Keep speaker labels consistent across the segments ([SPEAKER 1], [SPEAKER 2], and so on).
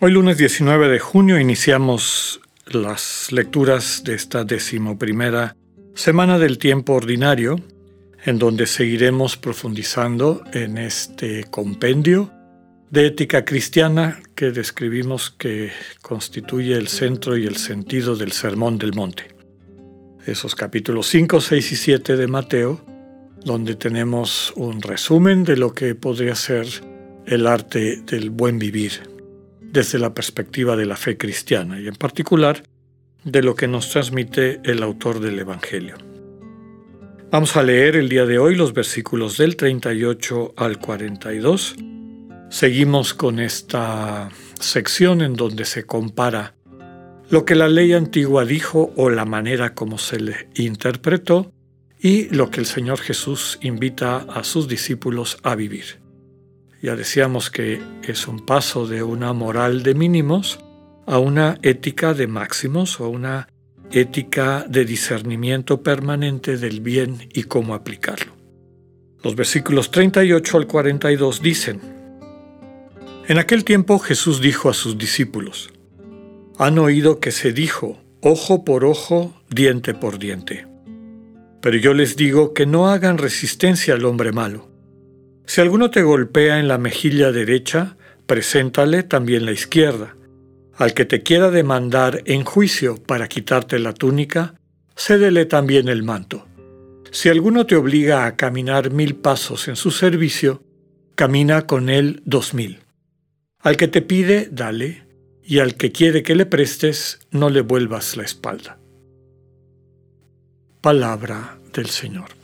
[SPEAKER 1] Hoy lunes 19 de junio iniciamos las lecturas de esta decimoprimera semana del tiempo ordinario, en donde seguiremos profundizando en este compendio de ética cristiana que describimos que constituye el centro y el sentido del Sermón del Monte. Esos capítulos 5, 6 y 7 de Mateo, donde tenemos un resumen de lo que podría ser el arte del buen vivir desde la perspectiva de la fe cristiana y en particular de lo que nos transmite el autor del Evangelio. Vamos a leer el día de hoy los versículos del 38 al 42. Seguimos con esta sección en donde se compara lo que la ley antigua dijo o la manera como se le interpretó y lo que el Señor Jesús invita a sus discípulos a vivir. Ya decíamos que es un paso de una moral de mínimos a una ética de máximos o una ética de discernimiento permanente del bien y cómo aplicarlo. Los versículos 38 al 42 dicen, En aquel tiempo Jesús dijo a sus discípulos, Han oído que se dijo, ojo por ojo, diente por diente. Pero yo les digo que no hagan resistencia al hombre malo si alguno te golpea en la mejilla derecha, preséntale también la izquierda. Al que te quiera demandar en juicio para quitarte la túnica, cédele también el manto. Si alguno te obliga a caminar mil pasos en su servicio, camina con él dos mil. Al que te pide, dale, y al que quiere que le prestes, no le vuelvas la espalda. Palabra del Señor.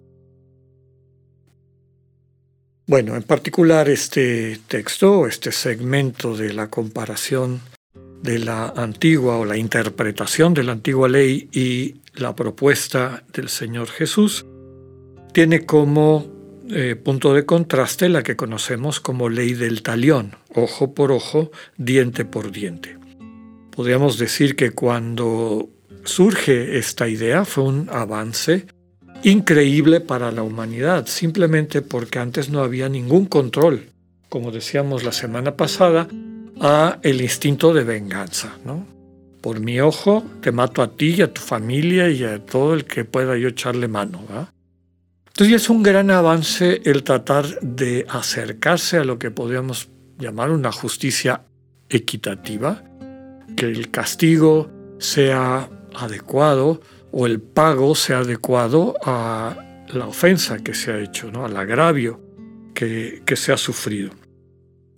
[SPEAKER 1] Bueno, en particular este texto, este segmento de la comparación de la antigua o la interpretación de la antigua ley y la propuesta del Señor Jesús, tiene como eh, punto de contraste la que conocemos como ley del talión, ojo por ojo, diente por diente. Podríamos decir que cuando surge esta idea fue un avance increíble para la humanidad, simplemente porque antes no había ningún control, como decíamos la semana pasada, a el instinto de venganza, ¿no? Por mi ojo te mato a ti y a tu familia y a todo el que pueda yo echarle mano, Entonces es un gran avance el tratar de acercarse a lo que podríamos llamar una justicia equitativa, que el castigo sea adecuado, o el pago sea adecuado a la ofensa que se ha hecho, ¿no? al agravio que, que se ha sufrido.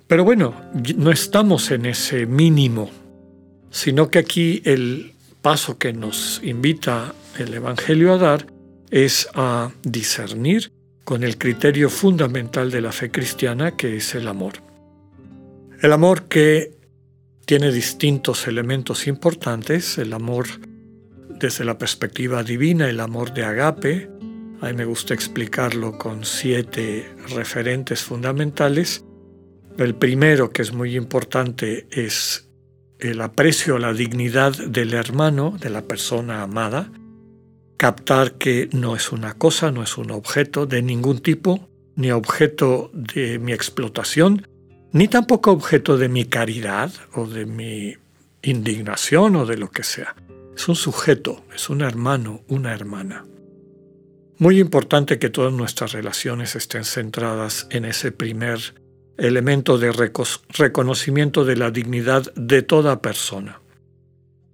[SPEAKER 1] Pero bueno, no estamos en ese mínimo, sino que aquí el paso que nos invita el Evangelio a dar es a discernir con el criterio fundamental de la fe cristiana que es el amor. El amor que tiene distintos elementos importantes, el amor desde la perspectiva divina, el amor de agape. A mí me gusta explicarlo con siete referentes fundamentales. El primero, que es muy importante, es el aprecio a la dignidad del hermano, de la persona amada. Captar que no es una cosa, no es un objeto de ningún tipo, ni objeto de mi explotación, ni tampoco objeto de mi caridad o de mi indignación o de lo que sea. Es un sujeto, es un hermano, una hermana. Muy importante que todas nuestras relaciones estén centradas en ese primer elemento de reconocimiento de la dignidad de toda persona.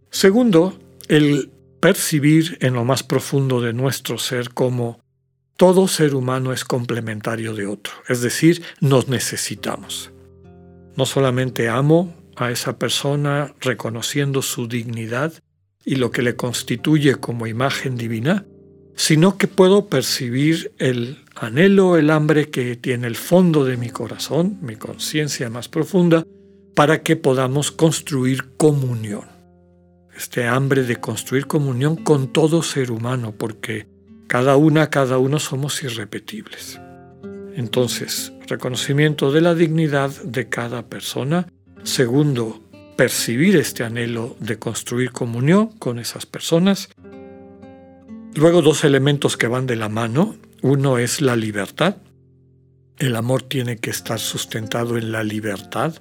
[SPEAKER 1] Segundo, el percibir en lo más profundo de nuestro ser como todo ser humano es complementario de otro, es decir, nos necesitamos. No solamente amo a esa persona reconociendo su dignidad, y lo que le constituye como imagen divina, sino que puedo percibir el anhelo, el hambre que tiene el fondo de mi corazón, mi conciencia más profunda, para que podamos construir comunión. este hambre de construir comunión con todo ser humano, porque cada una, cada uno somos irrepetibles. Entonces, reconocimiento de la dignidad de cada persona. Segundo, percibir este anhelo de construir comunión con esas personas. Luego dos elementos que van de la mano. Uno es la libertad. El amor tiene que estar sustentado en la libertad,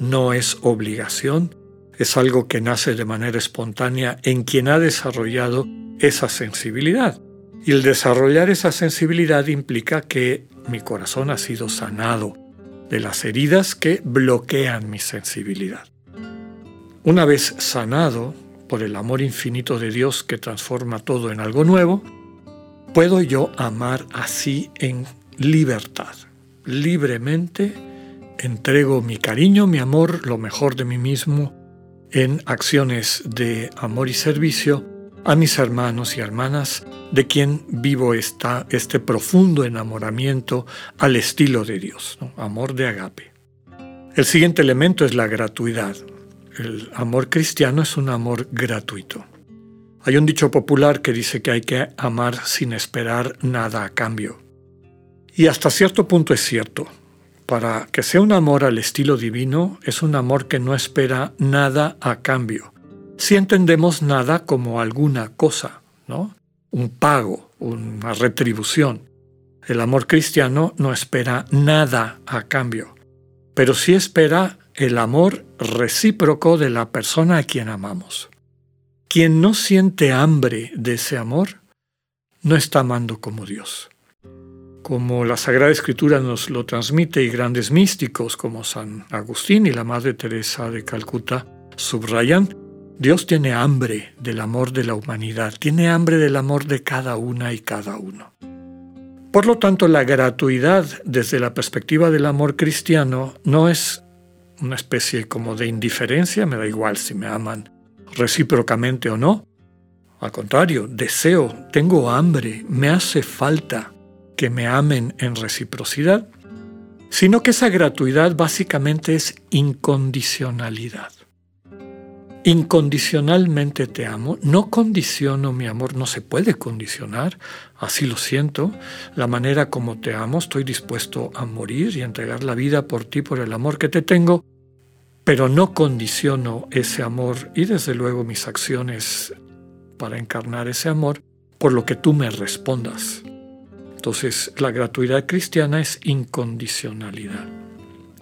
[SPEAKER 1] no es obligación, es algo que nace de manera espontánea en quien ha desarrollado esa sensibilidad. Y el desarrollar esa sensibilidad implica que mi corazón ha sido sanado de las heridas que bloquean mi sensibilidad. Una vez sanado por el amor infinito de Dios que transforma todo en algo nuevo, puedo yo amar así en libertad libremente entrego mi cariño, mi amor, lo mejor de mí mismo en acciones de amor y servicio a mis hermanos y hermanas de quien vivo esta, este profundo enamoramiento al estilo de Dios, amor de agape. El siguiente elemento es la gratuidad. El amor cristiano es un amor gratuito. Hay un dicho popular que dice que hay que amar sin esperar nada a cambio. Y hasta cierto punto es cierto. Para que sea un amor al estilo divino, es un amor que no espera nada a cambio. Si entendemos nada como alguna cosa, ¿no? Un pago, una retribución. El amor cristiano no espera nada a cambio, pero sí espera el amor recíproco de la persona a quien amamos. Quien no siente hambre de ese amor, no está amando como Dios como la Sagrada Escritura nos lo transmite y grandes místicos como San Agustín y la Madre Teresa de Calcuta subrayan, Dios tiene hambre del amor de la humanidad, tiene hambre del amor de cada una y cada uno. Por lo tanto, la gratuidad desde la perspectiva del amor cristiano no es una especie como de indiferencia, me da igual si me aman recíprocamente o no. Al contrario, deseo, tengo hambre, me hace falta que me amen en reciprocidad, sino que esa gratuidad básicamente es incondicionalidad. Incondicionalmente te amo, no condiciono mi amor, no se puede condicionar, así lo siento, la manera como te amo, estoy dispuesto a morir y entregar la vida por ti, por el amor que te tengo, pero no condiciono ese amor y desde luego mis acciones para encarnar ese amor por lo que tú me respondas. Entonces, la gratuidad cristiana es incondicionalidad.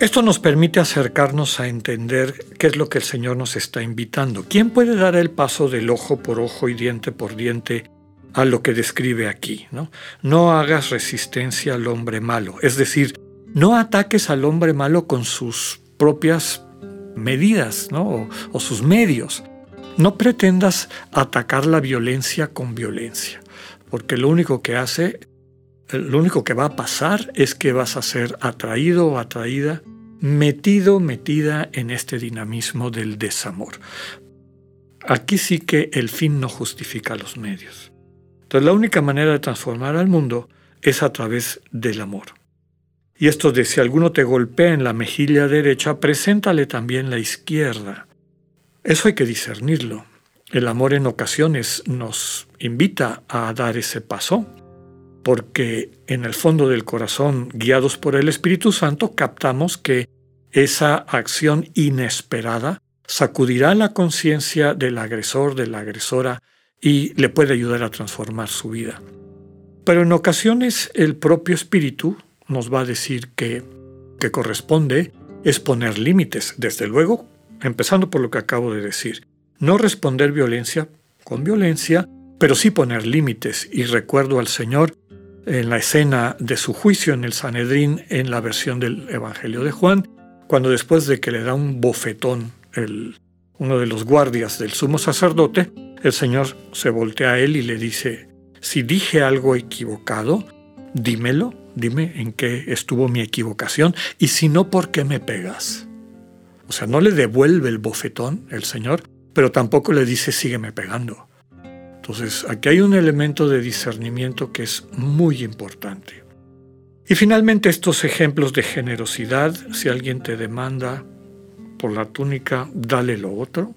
[SPEAKER 1] Esto nos permite acercarnos a entender qué es lo que el Señor nos está invitando. ¿Quién puede dar el paso del ojo por ojo y diente por diente a lo que describe aquí? No, no hagas resistencia al hombre malo. Es decir, no ataques al hombre malo con sus propias medidas o, o sus medios. No pretendas atacar la violencia con violencia, porque lo único que hace lo único que va a pasar es que vas a ser atraído o atraída, metido, metida en este dinamismo del desamor. Aquí sí que el fin no justifica los medios. Entonces la única manera de transformar al mundo es a través del amor. Y esto de si alguno te golpea en la mejilla derecha, preséntale también la izquierda. Eso hay que discernirlo. El amor en ocasiones nos invita a dar ese paso, porque en el fondo del corazón, guiados por el Espíritu Santo, captamos que esa acción inesperada sacudirá la conciencia del agresor, de la agresora, y le puede ayudar a transformar su vida. Pero en ocasiones el propio Espíritu nos va a decir que, que corresponde es poner límites, desde luego, empezando por lo que acabo de decir. No responder violencia con violencia, pero sí poner límites. Y recuerdo al Señor en la escena de su juicio en el Sanedrín en la versión del Evangelio de Juan, cuando después de que le da un bofetón el, uno de los guardias del sumo sacerdote, el Señor se voltea a él y le dice, si dije algo equivocado, dímelo, dime en qué estuvo mi equivocación, y si no, ¿por qué me pegas? O sea, no le devuelve el bofetón el Señor, pero tampoco le dice, sígueme pegando. Entonces, aquí hay un elemento de discernimiento que es muy importante. Y finalmente estos ejemplos de generosidad, si alguien te demanda por la túnica, dale lo otro.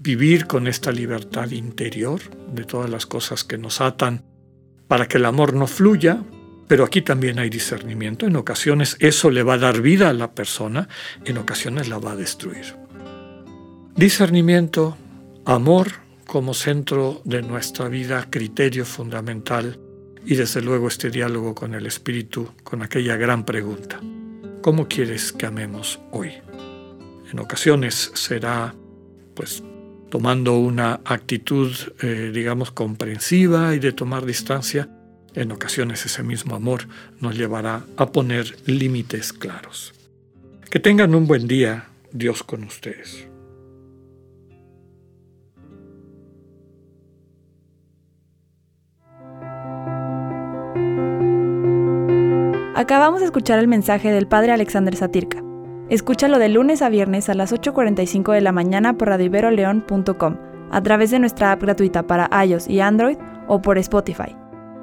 [SPEAKER 1] vivir con esta libertad interior de todas las cosas que nos atan para que el amor no fluya, pero aquí también hay discernimiento. En ocasiones eso le va a dar vida a la persona, en ocasiones la va a destruir. Discernimiento, amor como centro de nuestra vida, criterio fundamental y desde luego este diálogo con el Espíritu, con aquella gran pregunta. ¿Cómo quieres que amemos hoy? En ocasiones será pues tomando una actitud, eh, digamos, comprensiva y de tomar distancia, en ocasiones ese mismo amor nos llevará a poner límites claros. Que tengan un buen día, Dios con ustedes.
[SPEAKER 2] Acabamos de escuchar el mensaje del Padre Alexander Satirka. Escúchalo de lunes a viernes a las 8.45 de la mañana por radioiberoleón.com, a través de nuestra app gratuita para iOS y Android o por Spotify.